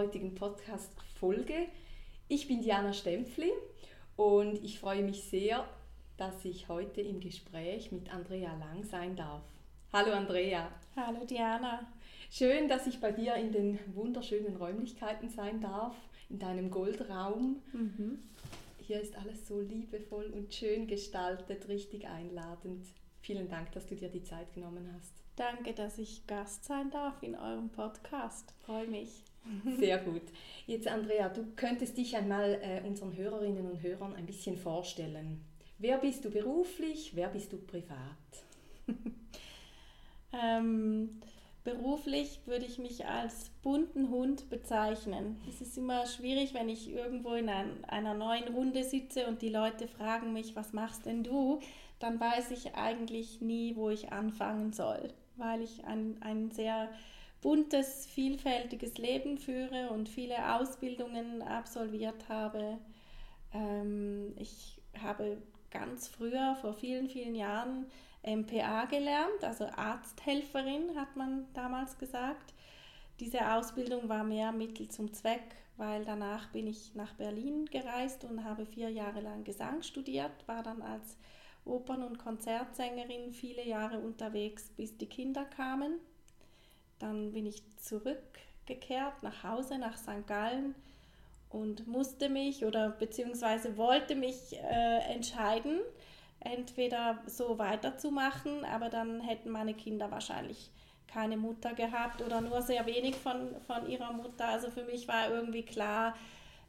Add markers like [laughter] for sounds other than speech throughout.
Heutigen Podcast-Folge. Ich bin Diana Stempfli und ich freue mich sehr, dass ich heute im Gespräch mit Andrea Lang sein darf. Hallo Andrea. Hallo Diana. Schön, dass ich bei dir in den wunderschönen Räumlichkeiten sein darf, in deinem Goldraum. Mhm. Hier ist alles so liebevoll und schön gestaltet, richtig einladend. Vielen Dank, dass du dir die Zeit genommen hast. Danke, dass ich Gast sein darf in eurem Podcast. Freue mich. [laughs] Sehr gut. Jetzt, Andrea, du könntest dich einmal äh, unseren Hörerinnen und Hörern ein bisschen vorstellen. Wer bist du beruflich? Wer bist du privat? [laughs] ähm, Beruflich würde ich mich als bunten Hund bezeichnen. Es ist immer schwierig, wenn ich irgendwo in ein, einer neuen Runde sitze und die Leute fragen mich, was machst denn du? Dann weiß ich eigentlich nie, wo ich anfangen soll, weil ich ein, ein sehr buntes, vielfältiges Leben führe und viele Ausbildungen absolviert habe. Ähm, ich habe ganz früher, vor vielen, vielen Jahren, MPA gelernt, also Arzthelferin hat man damals gesagt. Diese Ausbildung war mehr Mittel zum Zweck, weil danach bin ich nach Berlin gereist und habe vier Jahre lang Gesang studiert, war dann als Opern- und Konzertsängerin viele Jahre unterwegs, bis die Kinder kamen. Dann bin ich zurückgekehrt nach Hause, nach St. Gallen und musste mich oder beziehungsweise wollte mich äh, entscheiden, entweder so weiterzumachen, aber dann hätten meine Kinder wahrscheinlich keine Mutter gehabt oder nur sehr wenig von, von ihrer Mutter. Also für mich war irgendwie klar,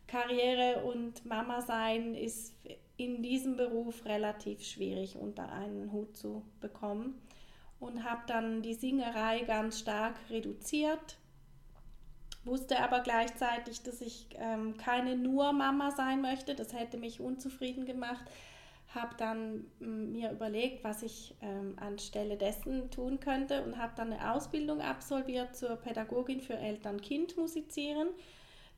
Karriere und Mama sein ist in diesem Beruf relativ schwierig unter einen Hut zu bekommen und habe dann die Singerei ganz stark reduziert. Wusste aber gleichzeitig, dass ich ähm, keine nur Mama sein möchte. Das hätte mich unzufrieden gemacht habe dann mir überlegt, was ich ähm, anstelle dessen tun könnte und habe dann eine Ausbildung absolviert zur Pädagogin für Eltern-Kind-Musizieren.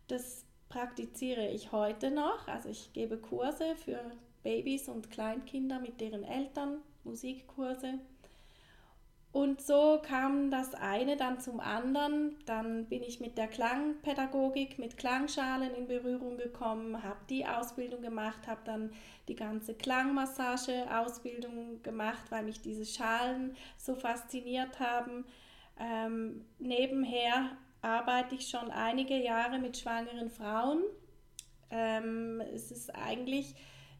Das praktiziere ich heute noch. Also ich gebe Kurse für Babys und Kleinkinder mit deren Eltern, Musikkurse und so kam das eine dann zum anderen. Dann bin ich mit der Klangpädagogik, mit Klangschalen in Berührung gekommen, habe die Ausbildung gemacht, habe dann die ganze Klangmassage-Ausbildung gemacht, weil mich diese Schalen so fasziniert haben. Ähm, nebenher arbeite ich schon einige Jahre mit schwangeren Frauen. Ähm, es ist eigentlich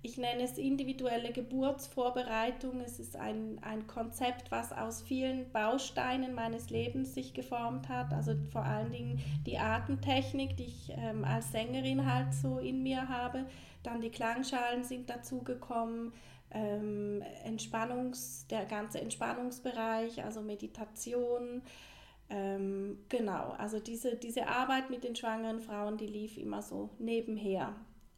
ich nenne es individuelle Geburtsvorbereitung. Es ist ein, ein Konzept, was aus vielen Bausteinen meines Lebens sich geformt hat. Also vor allen Dingen die Atemtechnik, die ich ähm, als Sängerin halt so in mir habe. Dann die Klangschalen sind dazugekommen. Ähm, Entspannungs, der ganze Entspannungsbereich, also Meditation. Ähm, genau, also diese, diese Arbeit mit den schwangeren Frauen, die lief immer so nebenher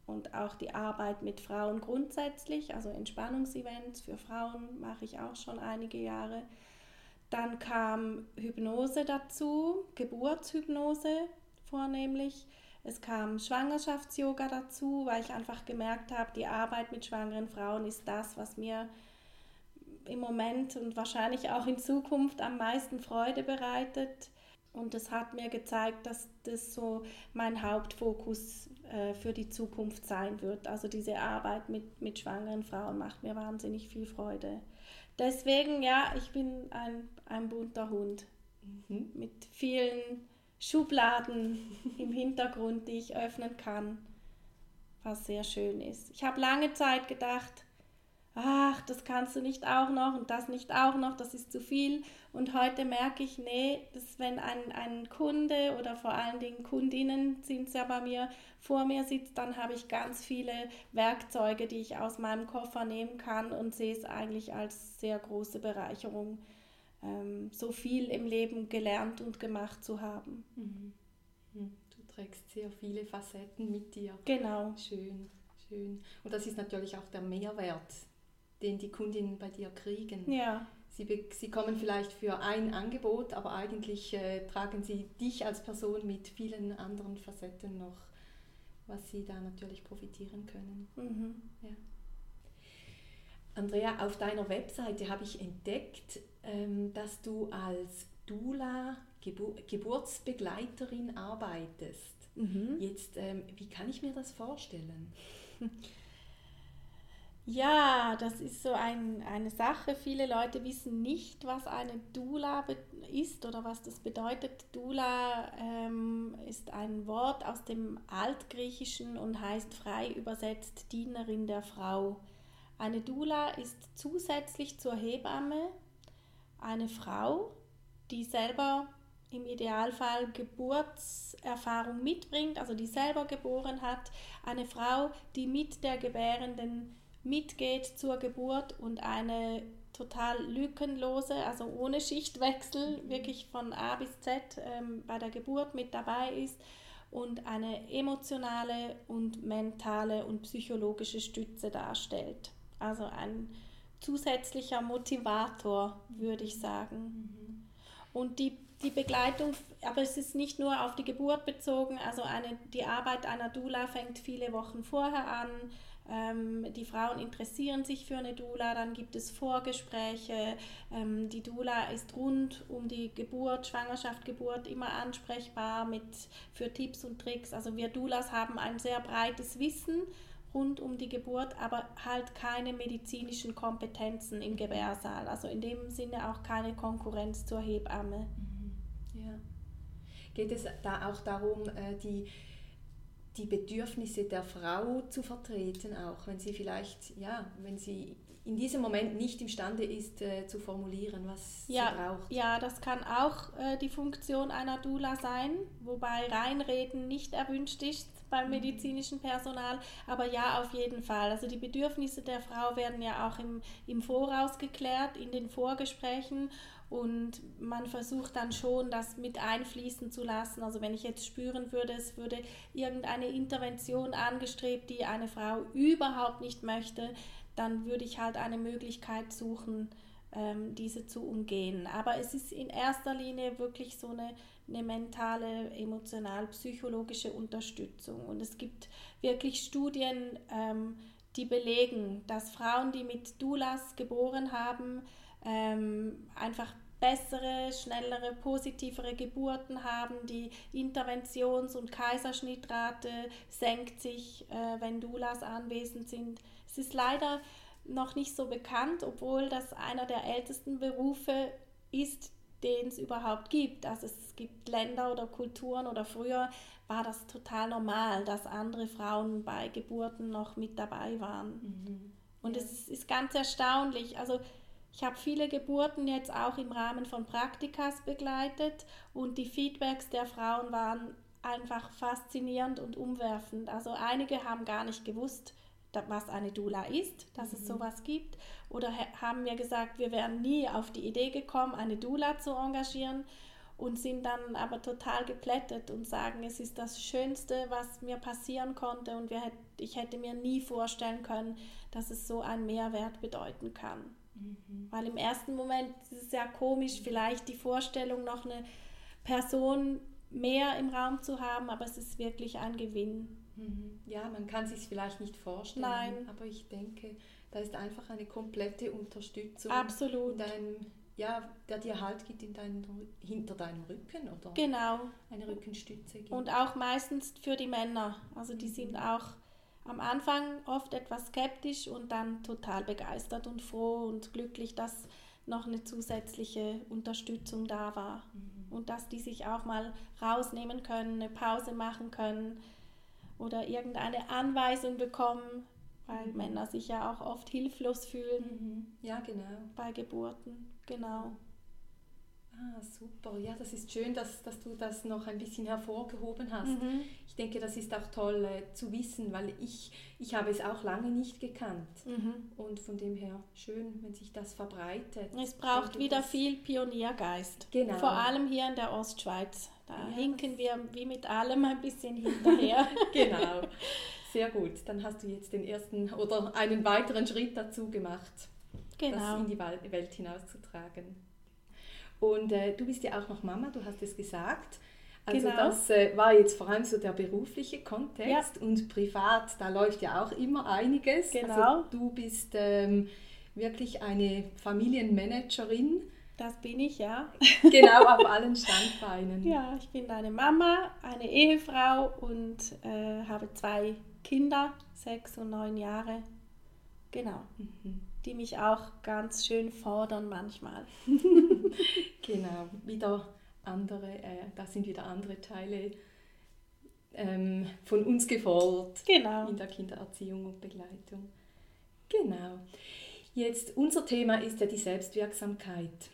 und auch die Arbeit mit Frauen grundsätzlich, also Entspannungsevents für Frauen mache ich auch schon einige Jahre. Dann kam Hypnose dazu, Geburtshypnose vornehmlich. Es kam Schwangerschafts-Yoga dazu, weil ich einfach gemerkt habe, die Arbeit mit schwangeren Frauen ist das, was mir im Moment und wahrscheinlich auch in Zukunft am meisten Freude bereitet. Und es hat mir gezeigt, dass das so mein Hauptfokus äh, für die Zukunft sein wird. Also diese Arbeit mit, mit schwangeren Frauen macht mir wahnsinnig viel Freude. Deswegen, ja, ich bin ein, ein bunter Hund mhm. mit vielen Schubladen im Hintergrund, die ich öffnen kann, was sehr schön ist. Ich habe lange Zeit gedacht, ach, das kannst du nicht auch noch und das nicht auch noch, das ist zu viel. Und heute merke ich, nee, dass wenn ein, ein Kunde oder vor allen Dingen Kundinnen sind es ja bei mir, vor mir sitzt, dann habe ich ganz viele Werkzeuge, die ich aus meinem Koffer nehmen kann und sehe es eigentlich als sehr große Bereicherung, ähm, so viel im Leben gelernt und gemacht zu haben. Mhm. mhm. Du trägst sehr viele Facetten mit dir. Genau. Schön, schön. Und das ist natürlich auch der Mehrwert, den die Kundinnen bei dir kriegen. Ja. Sie, sie kommen vielleicht für ein Angebot, aber eigentlich äh, tragen sie dich als Person mit vielen anderen Facetten noch, was sie da natürlich profitieren können. Mhm. Ja. Andrea, auf deiner Webseite habe ich entdeckt, ähm, dass du als Dula Gebur Geburtsbegleiterin arbeitest. Mhm. Jetzt, ähm, wie kann ich mir das vorstellen? [laughs] Ja, das ist so ein, eine Sache. Viele Leute wissen nicht, was eine Dula ist oder was das bedeutet. Dula ähm, ist ein Wort aus dem Altgriechischen und heißt frei übersetzt Dienerin der Frau. Eine Dula ist zusätzlich zur Hebamme eine Frau, die selber im Idealfall Geburtserfahrung mitbringt, also die selber geboren hat, eine Frau, die mit der Gebärenden mitgeht zur Geburt und eine total lückenlose, also ohne Schichtwechsel, wirklich von A bis Z ähm, bei der Geburt mit dabei ist und eine emotionale und mentale und psychologische Stütze darstellt. Also ein zusätzlicher Motivator, würde ich sagen. Mhm. Und die, die Begleitung, aber es ist nicht nur auf die Geburt bezogen, also eine, die Arbeit einer Dula fängt viele Wochen vorher an, ähm, die Frauen interessieren sich für eine Dula, dann gibt es Vorgespräche. Ähm, die Dula ist rund um die Geburt, Schwangerschaft, Geburt immer ansprechbar mit, für Tipps und Tricks. Also wir Dulas haben ein sehr breites Wissen rund um die Geburt, aber halt keine medizinischen Kompetenzen im Gebärsaal. Also in dem Sinne auch keine Konkurrenz zur Hebamme. Mhm. Ja. Geht es da auch darum, äh, die die Bedürfnisse der Frau zu vertreten, auch wenn sie vielleicht, ja, wenn sie in diesem Moment nicht imstande ist äh, zu formulieren, was ja, sie braucht. Ja, das kann auch äh, die Funktion einer Dula sein, wobei Reinreden nicht erwünscht ist beim mhm. medizinischen Personal, aber ja, auf jeden Fall. Also die Bedürfnisse der Frau werden ja auch im, im Voraus geklärt, in den Vorgesprächen und man versucht dann schon, das mit einfließen zu lassen. Also wenn ich jetzt spüren würde, es würde irgendeine Intervention angestrebt, die eine Frau überhaupt nicht möchte, dann würde ich halt eine Möglichkeit suchen, ähm, diese zu umgehen. Aber es ist in erster Linie wirklich so eine, eine mentale, emotional-psychologische Unterstützung. Und es gibt wirklich Studien, ähm, die belegen, dass Frauen, die mit Doulas geboren haben, ähm, einfach bessere, schnellere, positivere Geburten haben. Die Interventions- und Kaiserschnittrate senkt sich, äh, wenn Doulas anwesend sind. Es ist leider noch nicht so bekannt, obwohl das einer der ältesten Berufe ist, den es überhaupt gibt. Also es gibt Länder oder Kulturen oder früher war das total normal, dass andere Frauen bei Geburten noch mit dabei waren. Mhm. Und ja. es ist ganz erstaunlich. Also ich habe viele Geburten jetzt auch im Rahmen von Praktikas begleitet und die Feedbacks der Frauen waren einfach faszinierend und umwerfend. Also einige haben gar nicht gewusst, was eine Dula ist, dass mhm. es sowas gibt, oder haben mir gesagt, wir wären nie auf die Idee gekommen, eine Dula zu engagieren und sind dann aber total geplättet und sagen, es ist das Schönste, was mir passieren konnte und wir, ich hätte mir nie vorstellen können, dass es so einen Mehrwert bedeuten kann. Mhm. Weil im ersten Moment ist es ja komisch, vielleicht die Vorstellung, noch eine Person mehr im Raum zu haben, aber es ist wirklich ein Gewinn. Mhm. Ja, man kann sich vielleicht nicht vorstellen, Nein. aber ich denke, da ist einfach eine komplette Unterstützung. Absolut. Deinem, ja, der dir Halt gibt in dein, hinter deinem Rücken oder genau. eine Rückenstütze gibt. Und auch meistens für die Männer. Also die sind mhm. auch am Anfang oft etwas skeptisch und dann total begeistert und froh und glücklich, dass noch eine zusätzliche Unterstützung da war mhm. und dass die sich auch mal rausnehmen können, eine Pause machen können oder irgendeine Anweisung bekommen, weil mhm. Männer sich ja auch oft hilflos fühlen. Mhm. Ja, genau. Bei Geburten, genau. Ah, super. Ja, das ist schön, dass, dass du das noch ein bisschen hervorgehoben hast. Mhm. Ich denke, das ist auch toll äh, zu wissen, weil ich, ich habe es auch lange nicht gekannt. Mhm. Und von dem her schön, wenn sich das verbreitet. Es braucht denke, wieder viel Pioniergeist. Genau. Vor allem hier in der Ostschweiz. Da ja. hinken wir wie mit allem ein bisschen hinterher. [laughs] genau. Sehr gut. Dann hast du jetzt den ersten oder einen weiteren Schritt dazu gemacht, genau. das in die Welt hinauszutragen. Und äh, du bist ja auch noch Mama, du hast es gesagt. Also genau. das äh, war jetzt vor allem so der berufliche Kontext ja. und privat, da läuft ja auch immer einiges. Genau. Also du bist ähm, wirklich eine Familienmanagerin. Das bin ich, ja. [laughs] Genau, auf [laughs] allen Standbeinen. Ja, ich bin eine Mama, eine Ehefrau und äh, habe zwei Kinder, sechs und neun Jahre. Genau. Mhm die mich auch ganz schön fordern manchmal. [laughs] [laughs] genau, wieder andere, äh, da sind wieder andere Teile ähm, von uns gefordert genau. in der Kindererziehung und Begleitung. Genau. Jetzt, unser Thema ist ja die Selbstwirksamkeit.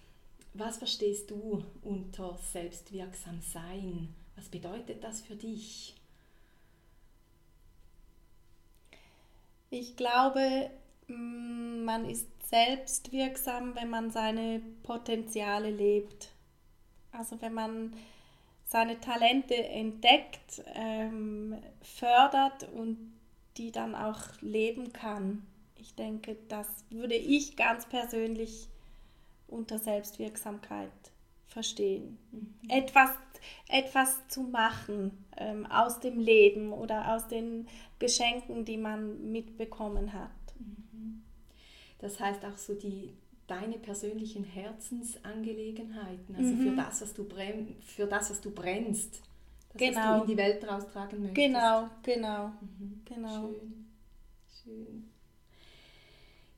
Was verstehst du unter selbstwirksam sein? Was bedeutet das für dich? Ich glaube, man ist selbstwirksam, wenn man seine Potenziale lebt. Also wenn man seine Talente entdeckt, ähm, fördert und die dann auch leben kann. Ich denke, das würde ich ganz persönlich unter Selbstwirksamkeit verstehen. Mhm. Etwas, etwas zu machen ähm, aus dem Leben oder aus den Geschenken, die man mitbekommen hat. Das heißt auch so die deine persönlichen Herzensangelegenheiten, also mhm. für das, was du brenn, für das, was du brennst, das, genau. was du genau. in die Welt raustragen möchtest. Genau, genau, mhm. genau. Schön, schön.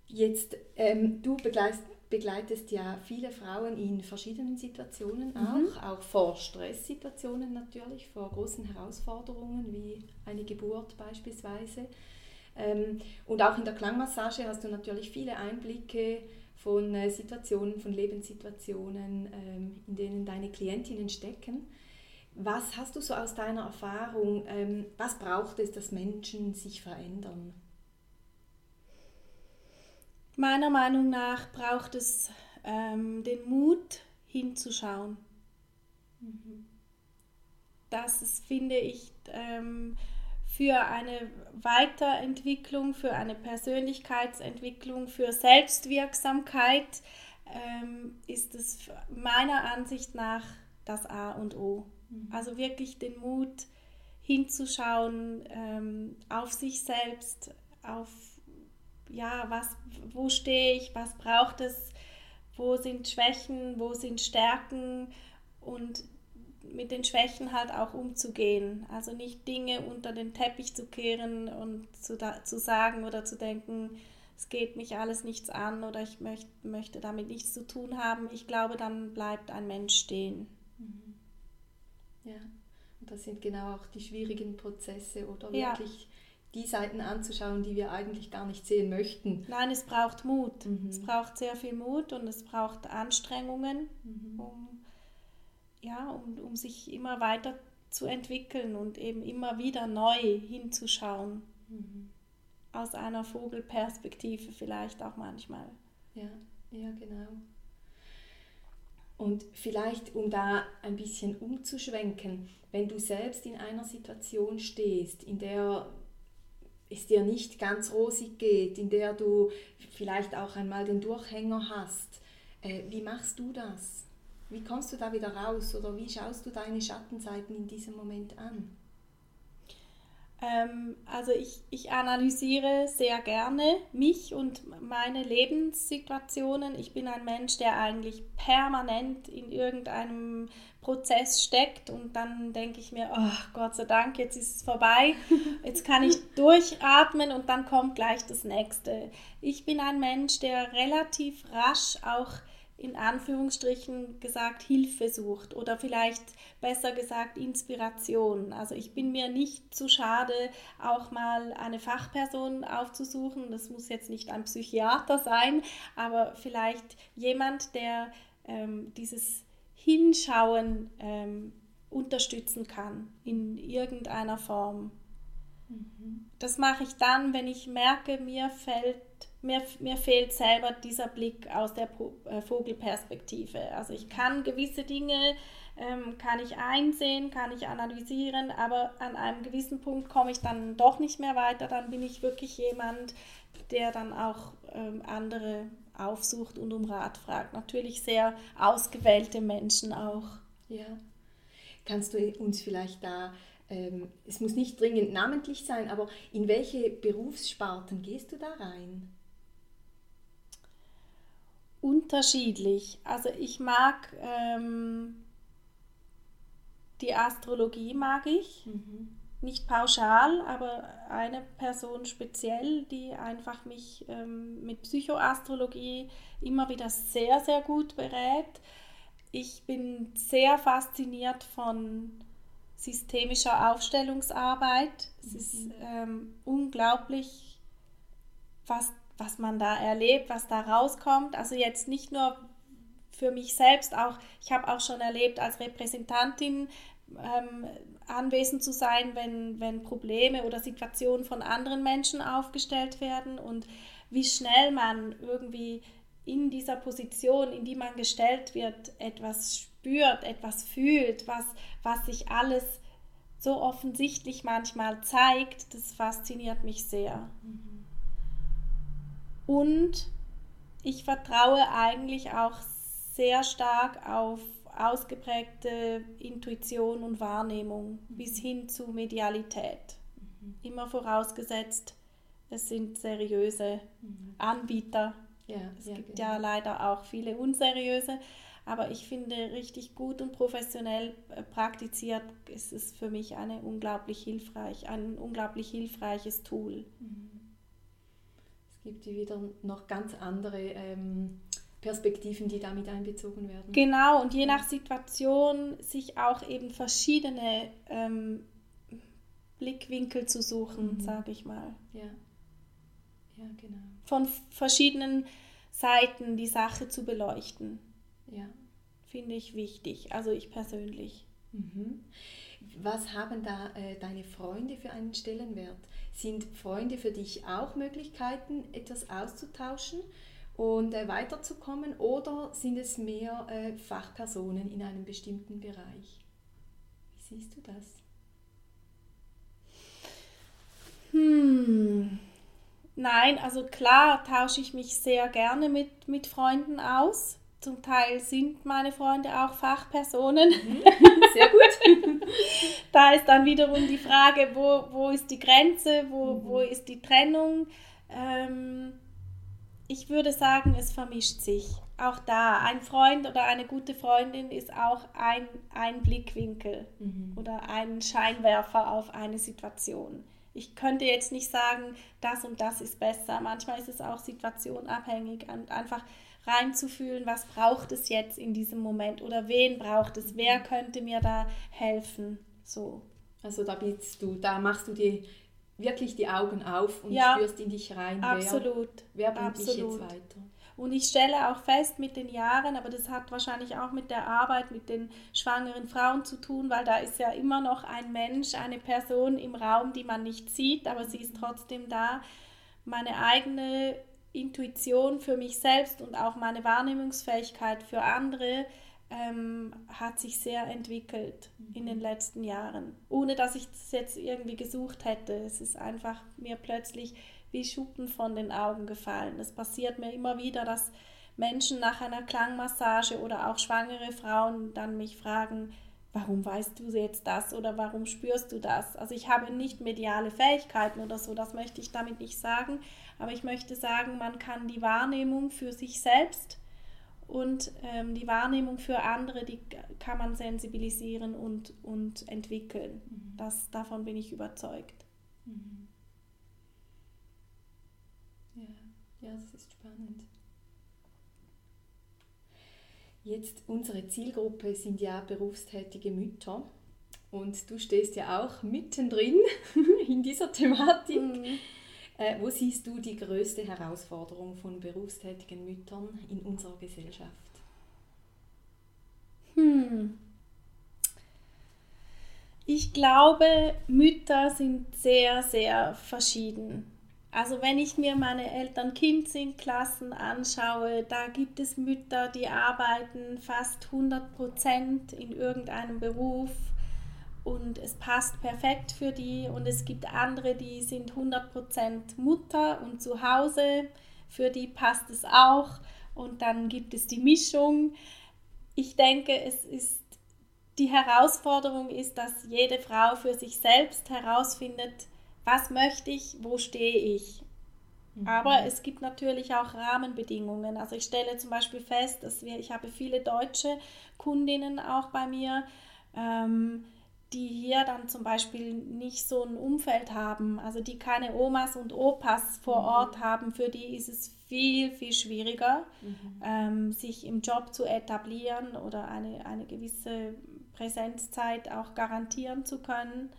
Jetzt, ähm, du begleitest, begleitest ja viele Frauen in verschiedenen Situationen mhm. auch, auch vor Stresssituationen natürlich, vor großen Herausforderungen wie eine Geburt beispielsweise. Ähm, und auch in der Klangmassage hast du natürlich viele Einblicke von äh, Situationen, von Lebenssituationen, ähm, in denen deine Klientinnen stecken. Was hast du so aus deiner Erfahrung, ähm, was braucht es, dass Menschen sich verändern? Meiner Meinung nach braucht es ähm, den Mut hinzuschauen. Mhm. Das ist, finde ich, ähm, für eine Weiterentwicklung, für eine Persönlichkeitsentwicklung, für Selbstwirksamkeit ähm, ist es meiner Ansicht nach das A und O. Mhm. Also wirklich den Mut hinzuschauen ähm, auf sich selbst, auf ja, was, wo stehe ich, was braucht es, wo sind Schwächen, wo sind Stärken und mit den Schwächen halt auch umzugehen. Also nicht Dinge unter den Teppich zu kehren und zu, da, zu sagen oder zu denken, es geht mich alles nichts an oder ich möcht, möchte damit nichts zu tun haben. Ich glaube, dann bleibt ein Mensch stehen. Mhm. Ja, und das sind genau auch die schwierigen Prozesse oder ja. wirklich die Seiten anzuschauen, die wir eigentlich gar nicht sehen möchten. Nein, es braucht Mut. Mhm. Es braucht sehr viel Mut und es braucht Anstrengungen, mhm. um ja, um, um sich immer weiter zu entwickeln und eben immer wieder neu hinzuschauen. Mhm. Aus einer Vogelperspektive vielleicht auch manchmal. Ja, ja, genau. Und vielleicht, um da ein bisschen umzuschwenken, wenn du selbst in einer Situation stehst, in der es dir nicht ganz rosig geht, in der du vielleicht auch einmal den Durchhänger hast, äh, wie machst du das? Wie kommst du da wieder raus oder wie schaust du deine Schattenseiten in diesem Moment an? Ähm, also ich, ich analysiere sehr gerne mich und meine Lebenssituationen. Ich bin ein Mensch, der eigentlich permanent in irgendeinem Prozess steckt und dann denke ich mir, oh Gott sei Dank, jetzt ist es vorbei, [laughs] jetzt kann ich durchatmen und dann kommt gleich das nächste. Ich bin ein Mensch, der relativ rasch auch in Anführungsstrichen gesagt Hilfe sucht oder vielleicht besser gesagt Inspiration. Also ich bin mir nicht zu schade, auch mal eine Fachperson aufzusuchen. Das muss jetzt nicht ein Psychiater sein, aber vielleicht jemand, der ähm, dieses Hinschauen ähm, unterstützen kann in irgendeiner Form. Mhm. Das mache ich dann, wenn ich merke, mir fällt mir, mir fehlt selber dieser Blick aus der äh, Vogelperspektive. Also ich kann gewisse Dinge, ähm, kann ich einsehen, kann ich analysieren, aber an einem gewissen Punkt komme ich dann doch nicht mehr weiter. Dann bin ich wirklich jemand, der dann auch ähm, andere aufsucht und um Rat fragt. Natürlich sehr ausgewählte Menschen auch. Ja. Kannst du uns vielleicht da, ähm, es muss nicht dringend namentlich sein, aber in welche Berufssparten gehst du da rein? Unterschiedlich. Also ich mag ähm, die Astrologie mag ich. Mhm. Nicht pauschal, aber eine Person speziell, die einfach mich ähm, mit Psychoastrologie immer wieder sehr, sehr gut berät. Ich bin sehr fasziniert von systemischer Aufstellungsarbeit. Es mhm. ist ähm, unglaublich, was was man da erlebt, was da rauskommt. Also jetzt nicht nur für mich selbst, auch ich habe auch schon erlebt, als Repräsentantin ähm, anwesend zu sein, wenn, wenn Probleme oder Situationen von anderen Menschen aufgestellt werden und wie schnell man irgendwie in dieser Position, in die man gestellt wird, etwas spürt, etwas fühlt, was, was sich alles so offensichtlich manchmal zeigt, das fasziniert mich sehr. Mhm. Und ich vertraue eigentlich auch sehr stark auf ausgeprägte Intuition und Wahrnehmung bis hin zu Medialität. Mhm. Immer vorausgesetzt, es sind seriöse mhm. Anbieter. Ja, es ja, gibt genau. ja leider auch viele unseriöse, aber ich finde richtig gut und professionell äh, praktiziert ist es für mich eine unglaublich hilfreich, ein unglaublich hilfreiches Tool. Mhm gibt es wieder noch ganz andere ähm, Perspektiven, die damit einbezogen werden. Genau, und je nach Situation sich auch eben verschiedene ähm, Blickwinkel zu suchen, mhm. sage ich mal. Ja. ja, genau. Von verschiedenen Seiten die Sache zu beleuchten. Ja. Finde ich wichtig, also ich persönlich. Mhm. Was haben da äh, deine Freunde für einen Stellenwert? Sind Freunde für dich auch Möglichkeiten, etwas auszutauschen und äh, weiterzukommen oder sind es mehr äh, Fachpersonen in einem bestimmten Bereich? Wie siehst du das? Hm. Nein, also klar tausche ich mich sehr gerne mit, mit Freunden aus. Zum Teil sind meine Freunde auch Fachpersonen. Mhm. Sehr gut. [laughs] da ist dann wiederum die Frage, wo, wo ist die Grenze, wo, mhm. wo ist die Trennung. Ähm, ich würde sagen, es vermischt sich. Auch da, ein Freund oder eine gute Freundin ist auch ein, ein Blickwinkel mhm. oder ein Scheinwerfer auf eine Situation. Ich könnte jetzt nicht sagen, das und das ist besser. Manchmal ist es auch situationabhängig und einfach reinzufühlen, was braucht es jetzt in diesem Moment oder wen braucht es, wer könnte mir da helfen. So. Also da bist du, da machst du dir wirklich die Augen auf und ja, spürst in dich rein. Absolut. Wer, wer bringt absolut. mich jetzt weiter? Und ich stelle auch fest mit den Jahren, aber das hat wahrscheinlich auch mit der Arbeit mit den schwangeren Frauen zu tun, weil da ist ja immer noch ein Mensch, eine Person im Raum, die man nicht sieht, aber sie ist trotzdem da. Meine eigene Intuition für mich selbst und auch meine Wahrnehmungsfähigkeit für andere ähm, hat sich sehr entwickelt mhm. in den letzten Jahren, ohne dass ich das jetzt irgendwie gesucht hätte. Es ist einfach mir plötzlich wie Schuppen von den Augen gefallen. Es passiert mir immer wieder, dass Menschen nach einer Klangmassage oder auch schwangere Frauen dann mich fragen, warum weißt du jetzt das oder warum spürst du das? Also ich habe nicht mediale Fähigkeiten oder so, das möchte ich damit nicht sagen, aber ich möchte sagen, man kann die Wahrnehmung für sich selbst und ähm, die Wahrnehmung für andere, die kann man sensibilisieren und, und entwickeln. Mhm. Das, davon bin ich überzeugt. Mhm. Ja, ja, das ist spannend. Jetzt unsere Zielgruppe sind ja berufstätige Mütter und du stehst ja auch mittendrin [laughs] in dieser Thematik. Mhm. Äh, wo siehst du die größte Herausforderung von berufstätigen Müttern in unserer Gesellschaft? Hm. Ich glaube, Mütter sind sehr, sehr verschieden. Also wenn ich mir meine Eltern-Kind-Klassen anschaue, da gibt es Mütter, die arbeiten fast 100 Prozent in irgendeinem Beruf und es passt perfekt für die und es gibt andere, die sind 100 Prozent Mutter und zu Hause, für die passt es auch und dann gibt es die Mischung. Ich denke, es ist die Herausforderung ist, dass jede Frau für sich selbst herausfindet, was möchte ich, wo stehe ich. Mhm. Aber es gibt natürlich auch Rahmenbedingungen. Also ich stelle zum Beispiel fest, dass wir, ich habe viele deutsche Kundinnen auch bei mir, ähm, die hier dann zum Beispiel nicht so ein Umfeld haben, also die keine Omas und Opas vor mhm. Ort haben, für die ist es viel, viel schwieriger, mhm. ähm, sich im Job zu etablieren oder eine, eine gewisse Präsenzzeit auch garantieren zu können.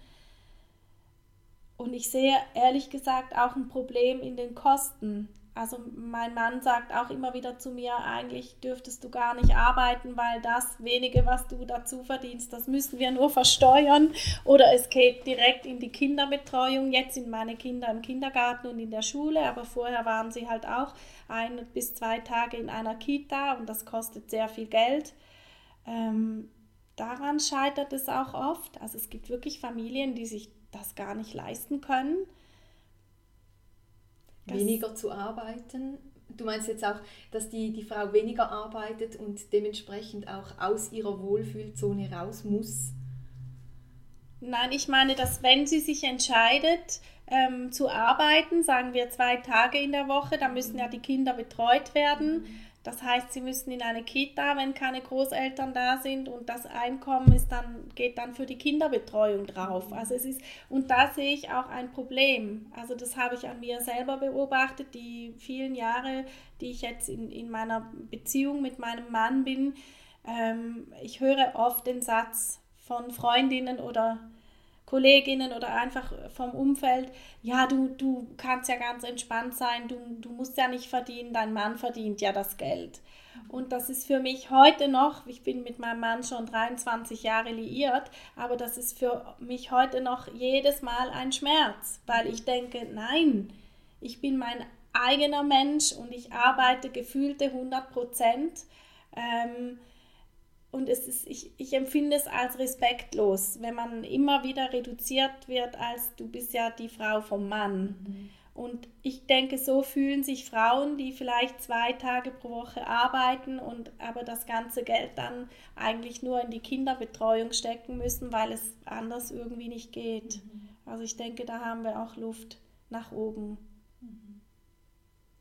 Und ich sehe ehrlich gesagt auch ein Problem in den Kosten. Also mein Mann sagt auch immer wieder zu mir, eigentlich dürftest du gar nicht arbeiten, weil das wenige, was du dazu verdienst, das müssen wir nur versteuern oder es geht direkt in die Kinderbetreuung. Jetzt sind meine Kinder im Kindergarten und in der Schule, aber vorher waren sie halt auch ein bis zwei Tage in einer Kita und das kostet sehr viel Geld. Ähm, daran scheitert es auch oft. Also es gibt wirklich Familien, die sich das gar nicht leisten können. Weniger zu arbeiten. Du meinst jetzt auch, dass die, die Frau weniger arbeitet und dementsprechend auch aus ihrer Wohlfühlzone raus muss? Nein, ich meine, dass wenn sie sich entscheidet ähm, zu arbeiten, sagen wir zwei Tage in der Woche, dann müssen ja die Kinder betreut werden. Das heißt, sie müssen in eine Kita, wenn keine Großeltern da sind und das Einkommen ist dann, geht dann für die Kinderbetreuung drauf. Also es ist, und da sehe ich auch ein Problem. Also das habe ich an mir selber beobachtet, die vielen Jahre, die ich jetzt in, in meiner Beziehung mit meinem Mann bin. Ähm, ich höre oft den Satz von Freundinnen oder Kolleginnen oder einfach vom Umfeld, ja, du, du kannst ja ganz entspannt sein, du, du musst ja nicht verdienen, dein Mann verdient ja das Geld. Und das ist für mich heute noch, ich bin mit meinem Mann schon 23 Jahre liiert, aber das ist für mich heute noch jedes Mal ein Schmerz, weil ich denke, nein, ich bin mein eigener Mensch und ich arbeite gefühlte 100 Prozent. Ähm, und es ist, ich, ich empfinde es als respektlos, wenn man immer wieder reduziert wird als du bist ja die Frau vom Mann. Mhm. Und ich denke, so fühlen sich Frauen, die vielleicht zwei Tage pro Woche arbeiten und aber das ganze Geld dann eigentlich nur in die Kinderbetreuung stecken müssen, weil es anders irgendwie nicht geht. Mhm. Also ich denke, da haben wir auch Luft nach oben. Mhm.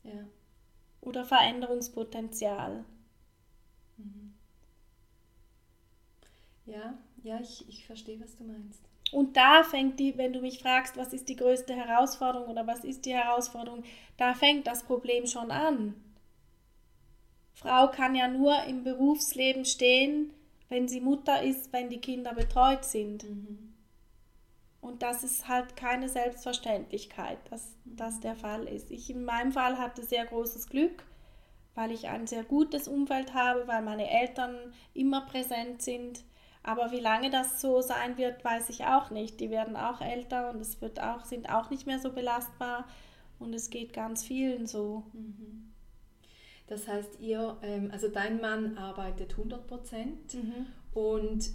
Ja. Oder Veränderungspotenzial. Ja, ja, ich, ich verstehe, was du meinst. Und da fängt die, wenn du mich fragst, was ist die größte Herausforderung oder was ist die Herausforderung, da fängt das Problem schon an. Frau kann ja nur im Berufsleben stehen, wenn sie Mutter ist, wenn die Kinder betreut sind. Mhm. Und das ist halt keine Selbstverständlichkeit, dass das der Fall ist. Ich in meinem Fall hatte sehr großes Glück, weil ich ein sehr gutes Umfeld habe, weil meine Eltern immer präsent sind aber wie lange das so sein wird, weiß ich auch nicht. Die werden auch älter und es wird auch, sind auch nicht mehr so belastbar und es geht ganz vielen so. Mhm. Das heißt, ihr, ähm, also dein Mann arbeitet 100 Prozent mhm. und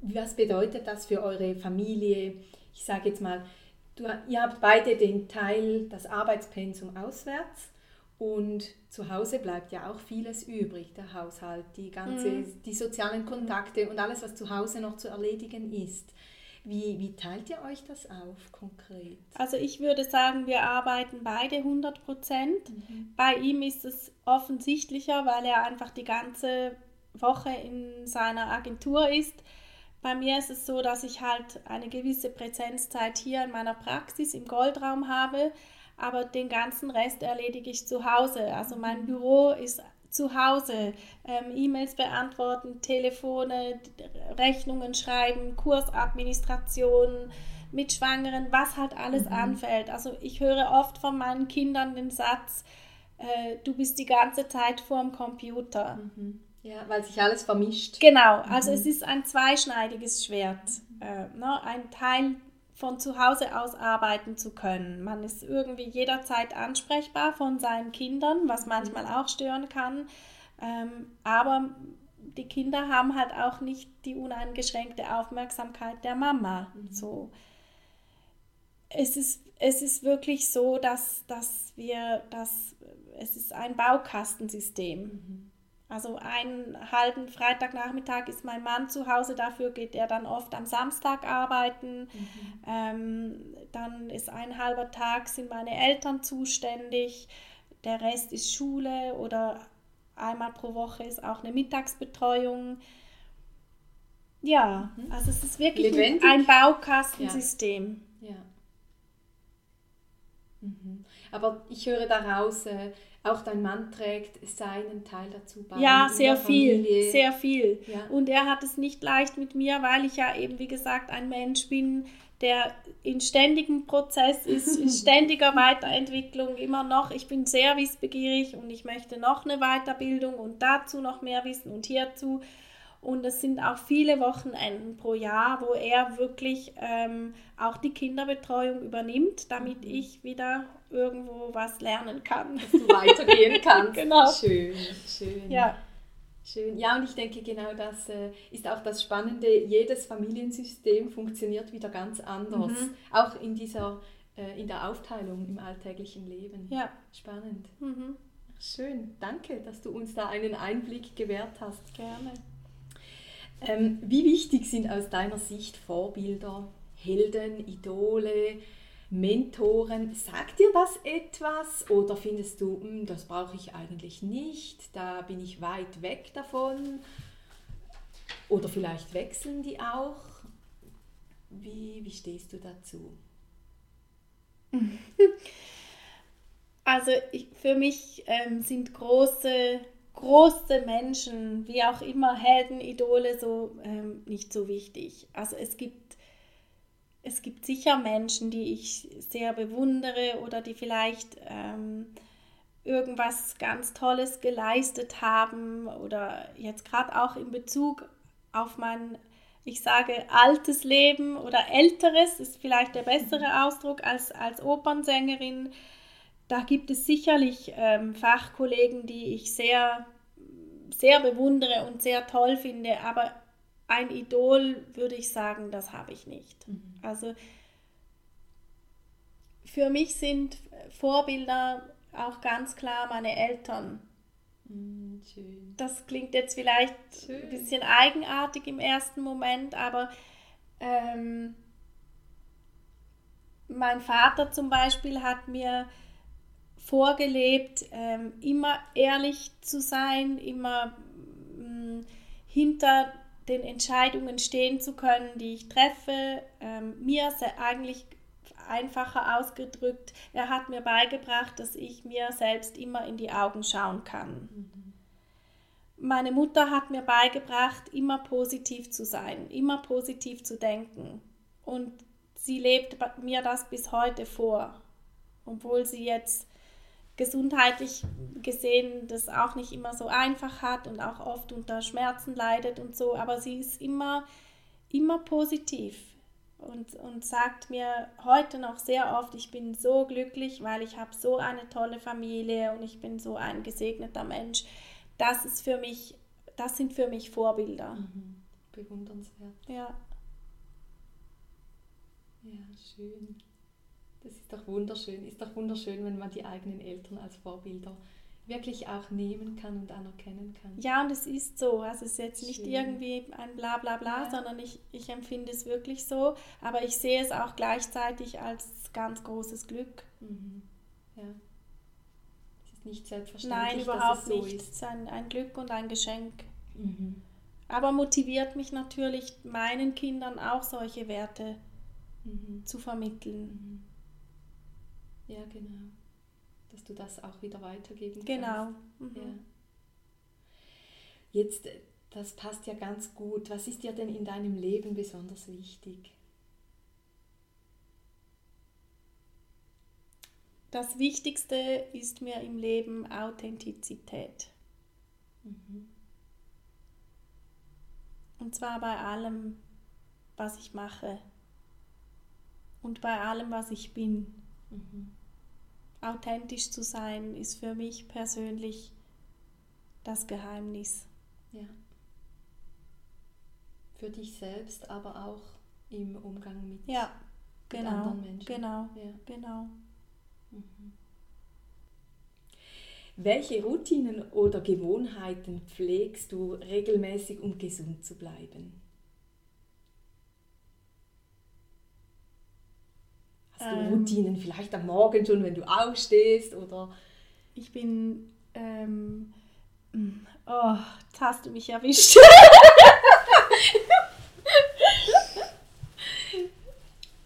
was bedeutet das für eure Familie? Ich sage jetzt mal, du, ihr habt beide den Teil, das Arbeitspensum auswärts und zu Hause bleibt ja auch vieles übrig, der Haushalt, die ganze, mhm. die sozialen Kontakte und alles, was zu Hause noch zu erledigen ist. Wie, wie teilt ihr euch das auf konkret? Also ich würde sagen, wir arbeiten beide 100 Prozent. Mhm. Bei ihm ist es offensichtlicher, weil er einfach die ganze Woche in seiner Agentur ist. Bei mir ist es so, dass ich halt eine gewisse Präsenzzeit hier in meiner Praxis im Goldraum habe, aber den ganzen Rest erledige ich zu Hause. Also mein mhm. Büro ist zu Hause, ähm, E-Mails beantworten, Telefone, Rechnungen schreiben, Kursadministration mit Schwangeren, was halt alles mhm. anfällt. Also ich höre oft von meinen Kindern den Satz, äh, du bist die ganze Zeit vorm Computer. Mhm. Ja, weil sich alles vermischt. Genau, also mhm. es ist ein zweischneidiges Schwert. Äh, ne? Ein Teil von zu Hause aus arbeiten zu können. Man ist irgendwie jederzeit ansprechbar von seinen Kindern, was manchmal auch stören kann. Ähm, aber die Kinder haben halt auch nicht die uneingeschränkte Aufmerksamkeit der Mama. Mhm. So. Es ist, es ist wirklich so, dass, dass wir, dass es ist ein Baukastensystem. Mhm. Also einen halben Freitagnachmittag ist mein Mann zu Hause, dafür geht er dann oft am Samstag arbeiten. Mhm. Ähm, dann ist ein halber Tag, sind meine Eltern zuständig, der Rest ist Schule oder einmal pro Woche ist auch eine Mittagsbetreuung. Ja, mhm. also es ist wirklich Lebendig. ein Baukastensystem. Ja. ja. Mhm. Aber ich höre daraus, äh, auch dein Mann trägt seinen Teil dazu bei. Ja, sehr viel, sehr viel. Ja. Und er hat es nicht leicht mit mir, weil ich ja eben, wie gesagt, ein Mensch bin, der in ständigem Prozess ist, in [laughs] ständiger Weiterentwicklung immer noch. Ich bin sehr wissbegierig und ich möchte noch eine Weiterbildung und dazu noch mehr wissen und hierzu. Und es sind auch viele Wochenenden pro Jahr, wo er wirklich ähm, auch die Kinderbetreuung übernimmt, damit mhm. ich wieder irgendwo was lernen kann. Dass du weitergehen [laughs] kannst. genau. Schön, schön. Ja. Schön. Ja, und ich denke, genau das äh, ist auch das Spannende. Jedes Familiensystem funktioniert wieder ganz anders. Mhm. Auch in dieser, äh, in der Aufteilung im alltäglichen Leben. Ja. Spannend. Mhm. Schön. Danke, dass du uns da einen Einblick gewährt hast. Gerne. Ähm, wie wichtig sind aus deiner Sicht Vorbilder, Helden, Idole, Mentoren, sagt dir das etwas oder findest du, hm, das brauche ich eigentlich nicht, da bin ich weit weg davon? Oder vielleicht wechseln die auch? Wie, wie stehst du dazu? [laughs] Also ich, für mich ähm, sind große, große Menschen, wie auch immer Helden, Idole, so ähm, nicht so wichtig. Also es gibt es gibt sicher Menschen, die ich sehr bewundere oder die vielleicht ähm, irgendwas ganz Tolles geleistet haben oder jetzt gerade auch in Bezug auf mein, ich sage, altes Leben oder älteres, ist vielleicht der bessere Ausdruck als, als Opernsängerin. Da gibt es sicherlich ähm, Fachkollegen, die ich sehr, sehr bewundere und sehr toll finde, aber ein Idol würde ich sagen, das habe ich nicht. Mhm. Also für mich sind Vorbilder auch ganz klar meine Eltern. Mhm. Das klingt jetzt vielleicht schön. ein bisschen eigenartig im ersten Moment, aber ähm, mein Vater zum Beispiel hat mir vorgelebt, ähm, immer ehrlich zu sein, immer mm, hinter den Entscheidungen stehen zu können, die ich treffe. Ähm, mir eigentlich einfacher ausgedrückt, er hat mir beigebracht, dass ich mir selbst immer in die Augen schauen kann. Mhm. Meine Mutter hat mir beigebracht, immer positiv zu sein, immer positiv zu denken. Und sie lebt mir das bis heute vor, obwohl sie jetzt gesundheitlich gesehen das auch nicht immer so einfach hat und auch oft unter Schmerzen leidet und so, aber sie ist immer, immer positiv und, und sagt mir heute noch sehr oft, ich bin so glücklich, weil ich habe so eine tolle Familie und ich bin so ein gesegneter Mensch. Das ist für mich, das sind für mich Vorbilder. Mhm. Bewundernswert. Ja. Ja, schön. Das ist doch wunderschön. Ist doch wunderschön, wenn man die eigenen Eltern als Vorbilder wirklich auch nehmen kann und anerkennen kann. Ja, und es ist so. Also es ist jetzt nicht Schön. irgendwie ein Bla bla bla, ja. sondern ich, ich empfinde es wirklich so. Aber ich sehe es auch gleichzeitig als ganz großes Glück. Mhm. Ja. Es ist nicht selbstverständlich. Nein, überhaupt so nicht. Ist. Es ist ein, ein Glück und ein Geschenk. Mhm. Aber motiviert mich natürlich, meinen Kindern auch solche Werte mhm. zu vermitteln. Ja, genau. Dass du das auch wieder weitergeben genau. kannst. Genau. Mhm. Ja. Jetzt, das passt ja ganz gut. Was ist dir denn in deinem Leben besonders wichtig? Das Wichtigste ist mir im Leben Authentizität. Mhm. Und zwar bei allem, was ich mache. Und bei allem, was ich bin. Mhm. Authentisch zu sein ist für mich persönlich das Geheimnis. Ja. Für dich selbst, aber auch im Umgang mit, ja, genau, mit anderen Menschen. Genau, ja. genau. Mhm. Welche Routinen oder Gewohnheiten pflegst du regelmäßig, um gesund zu bleiben? Hast du ähm, Routinen vielleicht am Morgen schon, wenn du aufstehst oder? Ich bin, ähm, oh, jetzt hast du mich erwischt. [laughs]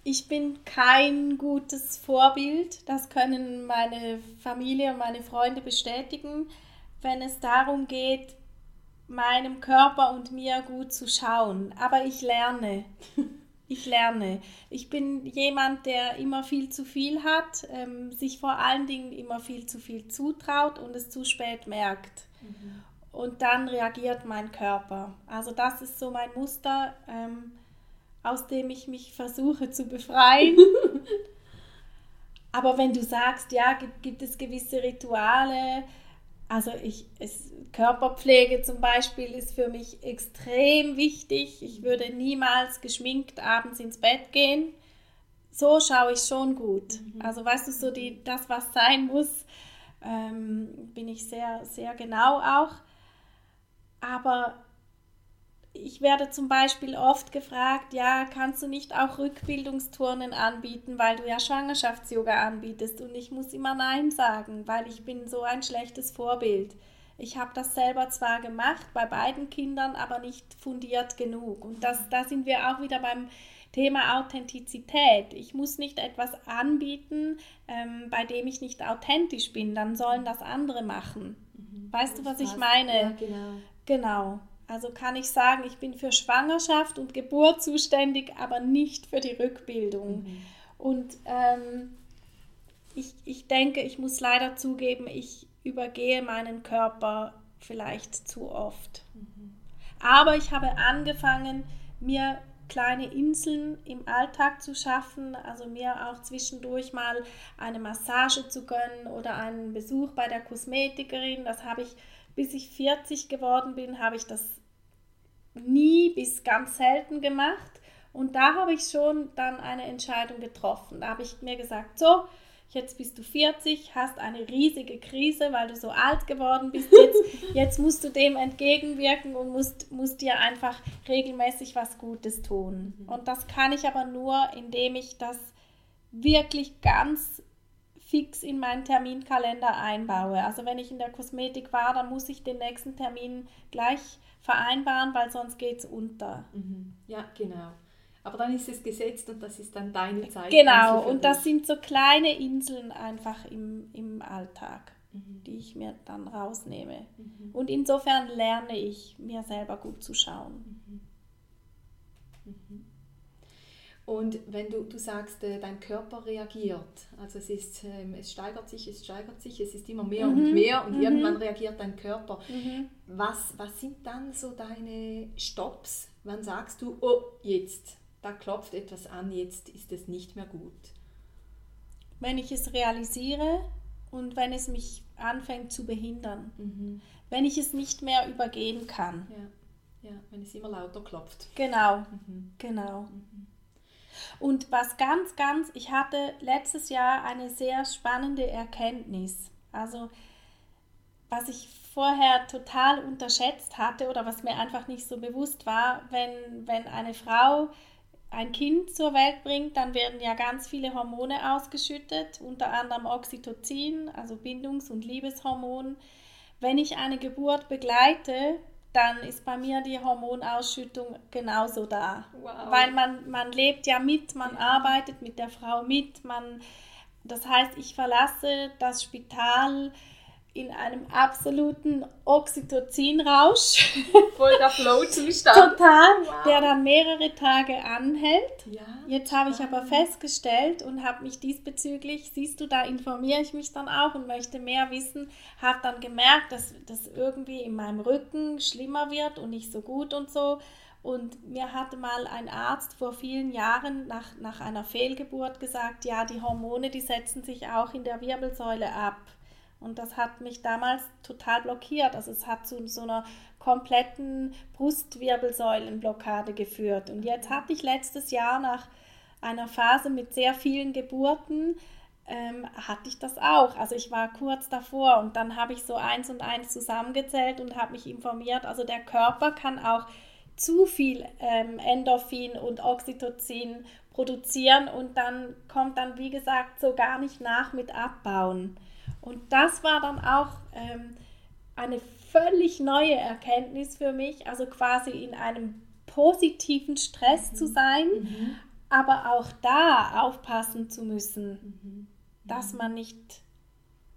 ich bin kein gutes Vorbild. Das können meine Familie und meine Freunde bestätigen, wenn es darum geht, meinem Körper und mir gut zu schauen. Aber ich lerne. [laughs] Ich lerne. Ich bin jemand, der immer viel zu viel hat, ähm, sich vor allen Dingen immer viel zu viel zutraut und es zu spät merkt. Mhm. Und dann reagiert mein Körper. Also das ist so mein Muster. Ähm, aus dem ich mich versuche zu befreien. [laughs] Aber wenn du sagst, ja, gibt, gibt es gewisse Rituale, also ich, es, Körperpflege zum Beispiel ist für mich extrem wichtig. Ich würde niemals geschminkt abends ins Bett gehen. So schaue ich schon gut. Mhm. Also weißt du, so die, das, was sein muss, ähm, bin ich sehr, sehr genau auch. Aber ich werde zum Beispiel oft gefragt, ja, kannst du nicht auch Rückbildungsturnen anbieten, weil du ja Schwangerschafts-Yoga anbietest? Und ich muss immer Nein sagen, weil ich bin so ein schlechtes Vorbild. Ich habe das selber zwar gemacht bei beiden Kindern, aber nicht fundiert genug. Und das, da sind wir auch wieder beim Thema Authentizität. Ich muss nicht etwas anbieten, ähm, bei dem ich nicht authentisch bin. Dann sollen das andere machen. Mhm. Weißt du, was ich meine? Ja, genau. Genau. Also kann ich sagen, ich bin für Schwangerschaft und Geburt zuständig, aber nicht für die Rückbildung. Mhm. Und ähm, ich, ich denke, ich muss leider zugeben, ich übergehe meinen Körper vielleicht zu oft. Mhm. Aber ich habe angefangen, mir kleine Inseln im Alltag zu schaffen, also mir auch zwischendurch mal eine Massage zu gönnen oder einen Besuch bei der Kosmetikerin. Das habe ich bis ich 40 geworden bin, habe ich das nie bis ganz selten gemacht. Und da habe ich schon dann eine Entscheidung getroffen. Da habe ich mir gesagt, so, jetzt bist du 40, hast eine riesige Krise, weil du so alt geworden bist. Jetzt, [laughs] jetzt musst du dem entgegenwirken und musst, musst dir einfach regelmäßig was Gutes tun. Mhm. Und das kann ich aber nur, indem ich das wirklich ganz fix in meinen Terminkalender einbaue. Also wenn ich in der Kosmetik war, dann muss ich den nächsten Termin gleich vereinbaren, weil sonst geht es unter. Mhm. Ja, genau. Aber dann ist es gesetzt und das ist dann deine Zeit. Genau, und das sind so kleine Inseln einfach im, im Alltag, mhm. die ich mir dann rausnehme. Mhm. Und insofern lerne ich, mir selber gut zu schauen. Mhm. mhm. Und wenn du, du sagst, äh, dein Körper reagiert, also es, ist, ähm, es steigert sich, es steigert sich, es ist immer mehr mhm. und mehr und mhm. irgendwann reagiert dein Körper. Mhm. Was, was sind dann so deine Stops? Wann sagst du, oh, jetzt, da klopft etwas an, jetzt ist es nicht mehr gut? Wenn ich es realisiere und wenn es mich anfängt zu behindern. Mhm. Wenn ich es nicht mehr übergehen kann. Ja, ja wenn es immer lauter klopft. Genau, mhm. genau. Mhm. Und was ganz, ganz, ich hatte letztes Jahr eine sehr spannende Erkenntnis. Also, was ich vorher total unterschätzt hatte oder was mir einfach nicht so bewusst war, wenn, wenn eine Frau ein Kind zur Welt bringt, dann werden ja ganz viele Hormone ausgeschüttet, unter anderem Oxytocin, also Bindungs- und Liebeshormon. Wenn ich eine Geburt begleite, dann ist bei mir die Hormonausschüttung genauso da. Wow. Weil man, man lebt ja mit, man arbeitet mit der Frau mit, man, das heißt, ich verlasse das Spital in einem absoluten Oxytocin-Rausch. [laughs] Voll der Flow-Zustand. Total, wow. der dann mehrere Tage anhält. Ja, Jetzt habe ich aber festgestellt und habe mich diesbezüglich, siehst du, da informiere ich mich dann auch und möchte mehr wissen, habe dann gemerkt, dass das irgendwie in meinem Rücken schlimmer wird und nicht so gut und so. Und mir hatte mal ein Arzt vor vielen Jahren nach, nach einer Fehlgeburt gesagt, ja, die Hormone, die setzen sich auch in der Wirbelsäule ab. Und das hat mich damals total blockiert. Also es hat zu so einer kompletten Brustwirbelsäulenblockade geführt. Und jetzt hatte ich letztes Jahr nach einer Phase mit sehr vielen Geburten, ähm, hatte ich das auch. Also ich war kurz davor und dann habe ich so eins und eins zusammengezählt und habe mich informiert. Also der Körper kann auch zu viel ähm, Endorphin und Oxytocin produzieren und dann kommt dann, wie gesagt, so gar nicht nach mit Abbauen. Und das war dann auch ähm, eine völlig neue Erkenntnis für mich, also quasi in einem positiven Stress mhm. zu sein, mhm. aber auch da aufpassen zu müssen, mhm. dass man nicht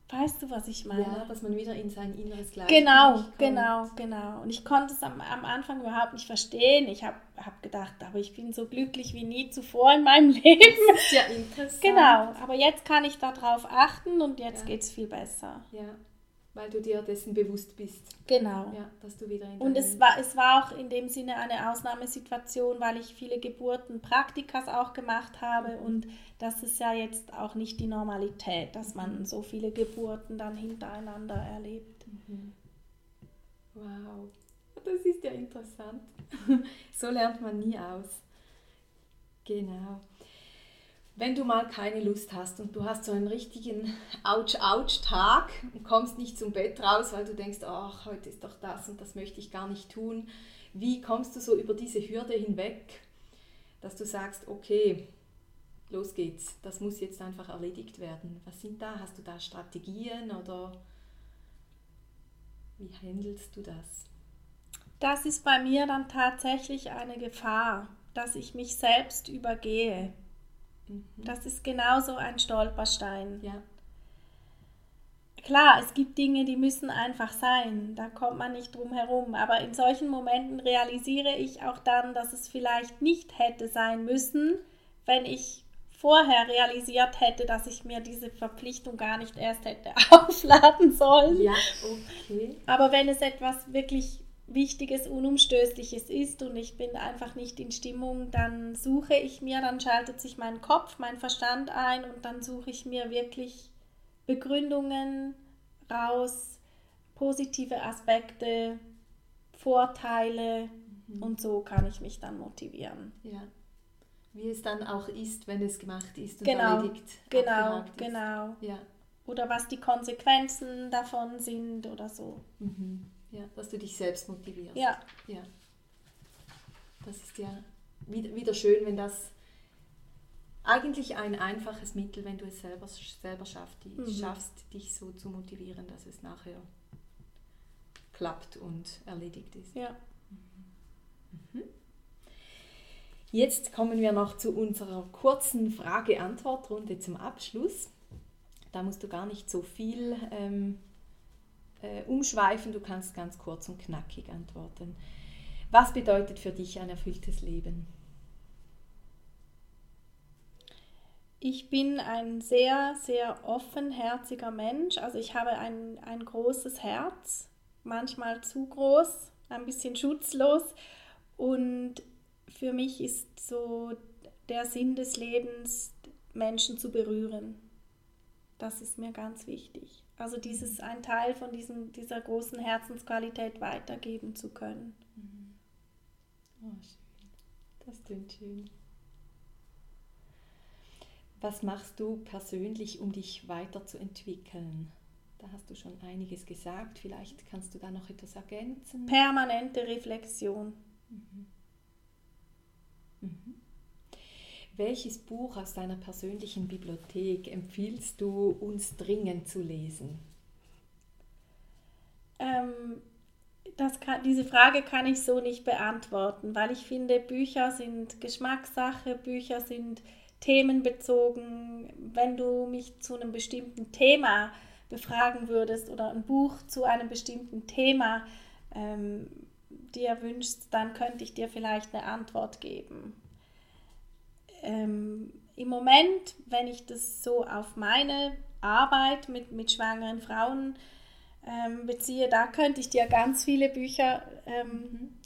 Weißt du, was ich meine? Ja, dass man wieder in sein inneres Gleichgewicht Genau, kommt. genau, genau. Und ich konnte es am, am Anfang überhaupt nicht verstehen. Ich habe hab gedacht, aber ich bin so glücklich wie nie zuvor in meinem [laughs] Leben. Das ist ja interessant. Genau, aber jetzt kann ich darauf achten und jetzt ja. geht es viel besser. Ja, weil du dir dessen bewusst bist. Genau. Ja, dass du wieder Und es war, es war auch in dem Sinne eine Ausnahmesituation, weil ich viele Geburten Praktikas auch gemacht habe mhm. und das ist ja jetzt auch nicht die Normalität, dass man mhm. so viele Geburten dann hintereinander erlebt. Mhm. Wow, das ist ja interessant. [laughs] so lernt man nie aus. Genau wenn du mal keine Lust hast und du hast so einen richtigen Ouch-Ouch-Tag und kommst nicht zum Bett raus, weil du denkst, ach, heute ist doch das und das möchte ich gar nicht tun, wie kommst du so über diese Hürde hinweg, dass du sagst, okay, los geht's, das muss jetzt einfach erledigt werden. Was sind da? Hast du da Strategien oder wie handelst du das? Das ist bei mir dann tatsächlich eine Gefahr, dass ich mich selbst übergehe. Mhm. Das ist genauso ein Stolperstein. Ja. Klar, es gibt Dinge, die müssen einfach sein, da kommt man nicht drum herum. Aber in solchen Momenten realisiere ich auch dann, dass es vielleicht nicht hätte sein müssen, wenn ich vorher realisiert hätte, dass ich mir diese Verpflichtung gar nicht erst hätte [laughs] aufladen sollen. Ja, okay. Aber wenn es etwas wirklich Wichtiges, Unumstößliches ist und ich bin einfach nicht in Stimmung, dann suche ich mir, dann schaltet sich mein Kopf, mein Verstand ein und dann suche ich mir wirklich Begründungen raus, positive Aspekte, Vorteile mhm. und so kann ich mich dann motivieren. Ja. Wie es dann auch ist, wenn es gemacht ist und genau, erledigt. Genau, genau. Ja. Oder was die Konsequenzen davon sind oder so. Mhm. Ja, dass du dich selbst motivierst. Ja. ja. Das ist ja wieder, schön, wenn das eigentlich ein einfaches Mittel, wenn du es selber, selber schaffst, mhm. schaffst, dich so zu motivieren, dass es nachher klappt und erledigt ist. Ja. Mhm. Jetzt kommen wir noch zu unserer kurzen Frage-Antwort-Runde zum Abschluss. Da musst du gar nicht so viel ähm, äh, umschweifen, du kannst ganz kurz und knackig antworten. Was bedeutet für dich ein erfülltes Leben? Ich bin ein sehr, sehr offenherziger Mensch. Also ich habe ein, ein großes Herz, manchmal zu groß, ein bisschen schutzlos. Und für mich ist so der Sinn des Lebens, Menschen zu berühren. Das ist mir ganz wichtig. Also dieses ein Teil von diesem, dieser großen Herzensqualität weitergeben zu können. Mhm. Oh, schön. Das klingt schön. Was machst du persönlich, um dich weiterzuentwickeln? Da hast du schon einiges gesagt. Vielleicht kannst du da noch etwas ergänzen. Permanente Reflexion. Mhm. Mhm. Welches Buch aus deiner persönlichen Bibliothek empfiehlst du uns dringend zu lesen? Ähm, kann, diese Frage kann ich so nicht beantworten, weil ich finde, Bücher sind Geschmackssache, Bücher sind themenbezogen. Wenn du mich zu einem bestimmten Thema befragen würdest oder ein Buch zu einem bestimmten Thema ähm, dir wünschst, dann könnte ich dir vielleicht eine Antwort geben. Ähm, Im Moment, wenn ich das so auf meine Arbeit mit, mit schwangeren Frauen ähm, beziehe, da könnte ich dir ganz viele Bücher ähm,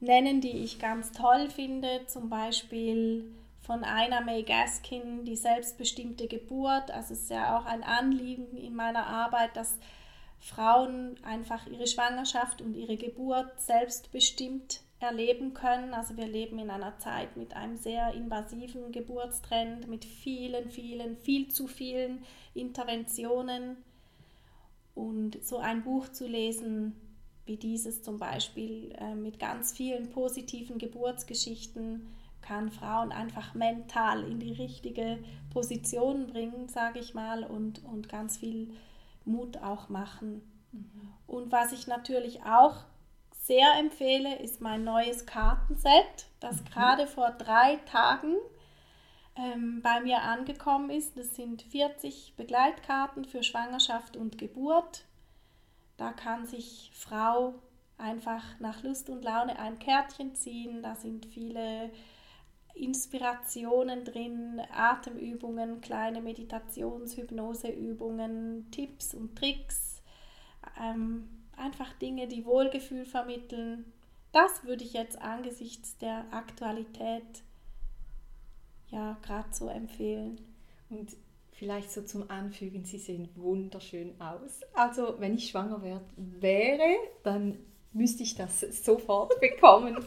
nennen, die ich ganz toll finde. Zum Beispiel von Einer May Gaskin, die selbstbestimmte Geburt. Also es ist ja auch ein Anliegen in meiner Arbeit, dass Frauen einfach ihre Schwangerschaft und ihre Geburt selbstbestimmt erleben können. Also wir leben in einer Zeit mit einem sehr invasiven Geburtstrend, mit vielen, vielen, viel zu vielen Interventionen. Und so ein Buch zu lesen, wie dieses zum Beispiel äh, mit ganz vielen positiven Geburtsgeschichten, kann Frauen einfach mental in die richtige Position bringen, sage ich mal, und, und ganz viel Mut auch machen. Mhm. Und was ich natürlich auch sehr empfehle, ist mein neues Kartenset, das mhm. gerade vor drei Tagen ähm, bei mir angekommen ist. Das sind 40 Begleitkarten für Schwangerschaft und Geburt. Da kann sich Frau einfach nach Lust und Laune ein Kärtchen ziehen. Da sind viele Inspirationen drin, Atemübungen, kleine Meditations-, Hypnoseübungen, Tipps und Tricks, ähm, einfach Dinge, die Wohlgefühl vermitteln. Das würde ich jetzt angesichts der Aktualität ja gerade so empfehlen. Und vielleicht so zum Anfügen, sie sehen wunderschön aus. Also wenn ich schwanger wäre, dann müsste ich das [laughs] sofort bekommen. [laughs]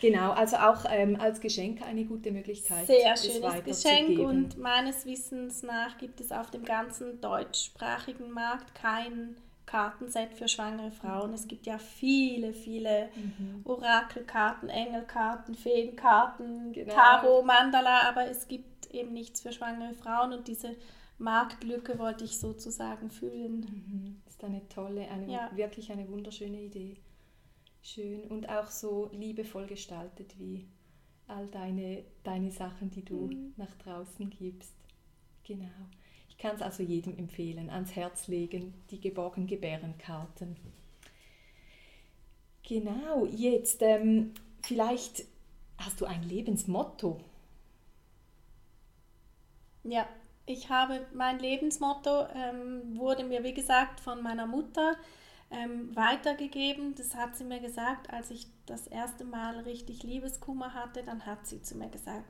Genau, also auch ähm, als Geschenk eine gute Möglichkeit. Sehr schönes Geschenk und meines Wissens nach gibt es auf dem ganzen deutschsprachigen Markt kein Kartenset für schwangere Frauen. Es gibt ja viele, viele mhm. Orakelkarten, Engelkarten, Feenkarten, genau. Tarot, Mandala, aber es gibt eben nichts für schwangere Frauen und diese Marktlücke wollte ich sozusagen füllen. Mhm. Ist eine tolle, eine, ja. wirklich eine wunderschöne Idee. Schön und auch so liebevoll gestaltet wie all deine, deine Sachen, die du mhm. nach draußen gibst. Genau. Kann es also jedem empfehlen, ans Herz legen, die geborgen Gebärenkarten. Genau, jetzt ähm, vielleicht hast du ein Lebensmotto. Ja, ich habe mein Lebensmotto, ähm, wurde mir wie gesagt von meiner Mutter ähm, weitergegeben. Das hat sie mir gesagt, als ich das erste Mal richtig Liebeskummer hatte. Dann hat sie zu mir gesagt,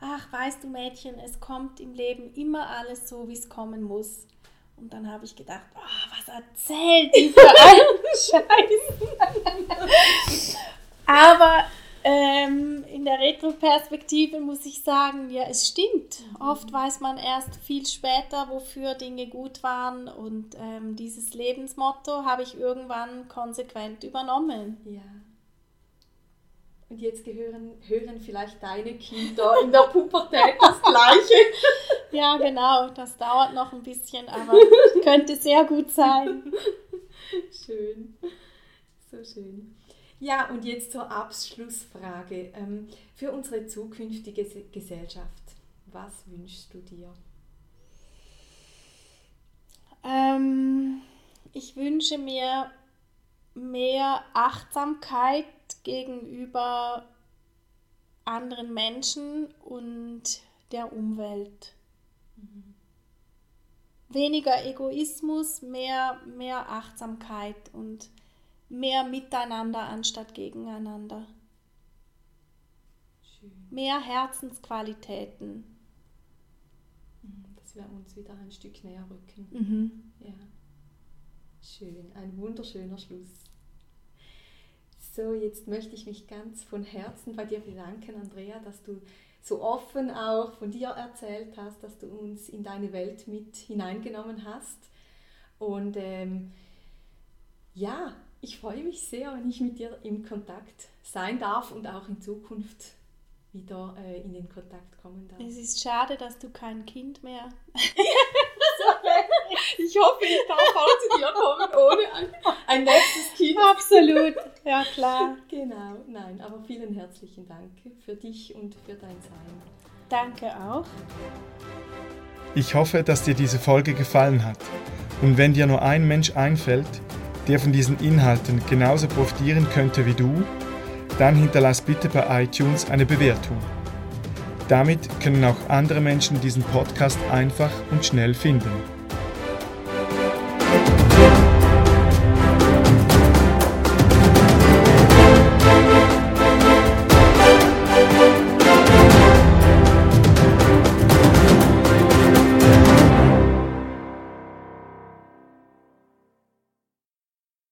ach, weißt du Mädchen, es kommt im Leben immer alles so, wie es kommen muss. Und dann habe ich gedacht, oh, was erzählt die für einen [laughs] Scheiß. Aber ähm, in der Retroperspektive muss ich sagen, ja, es stimmt. Oft weiß man erst viel später, wofür Dinge gut waren und ähm, dieses Lebensmotto habe ich irgendwann konsequent übernommen. Ja. Und jetzt gehören, hören vielleicht deine Kinder in der Pubertät das Gleiche. [laughs] ja, genau. Das dauert noch ein bisschen, aber könnte sehr gut sein. Schön. So schön. Ja, und jetzt zur Abschlussfrage. Ähm, für unsere zukünftige Gesellschaft, was wünschst du dir? Ähm, ich wünsche mir mehr Achtsamkeit gegenüber anderen Menschen und der Umwelt. Mhm. Weniger Egoismus, mehr, mehr Achtsamkeit und mehr miteinander anstatt gegeneinander. Schön. Mehr Herzensqualitäten. Mhm, dass wir uns wieder ein Stück näher rücken. Mhm. Ja. Schön, ein wunderschöner Schluss. So, jetzt möchte ich mich ganz von Herzen bei dir bedanken, Andrea, dass du so offen auch von dir erzählt hast, dass du uns in deine Welt mit hineingenommen hast. Und ähm, ja, ich freue mich sehr, wenn ich mit dir im Kontakt sein darf und auch in Zukunft wieder äh, in den Kontakt kommen darf. Es ist schade, dass du kein Kind mehr. [laughs] ich hoffe, ich darf auch zu dir kommen ohne ein, ein nächstes Kind. Absolut, ja klar. Genau, nein, aber vielen herzlichen Dank für dich und für dein Sein. Danke auch. Ich hoffe, dass dir diese Folge gefallen hat Und wenn dir nur ein Mensch einfällt, der von diesen Inhalten genauso profitieren könnte wie du, dann hinterlass bitte bei iTunes eine Bewertung. Damit können auch andere Menschen diesen Podcast einfach und schnell finden.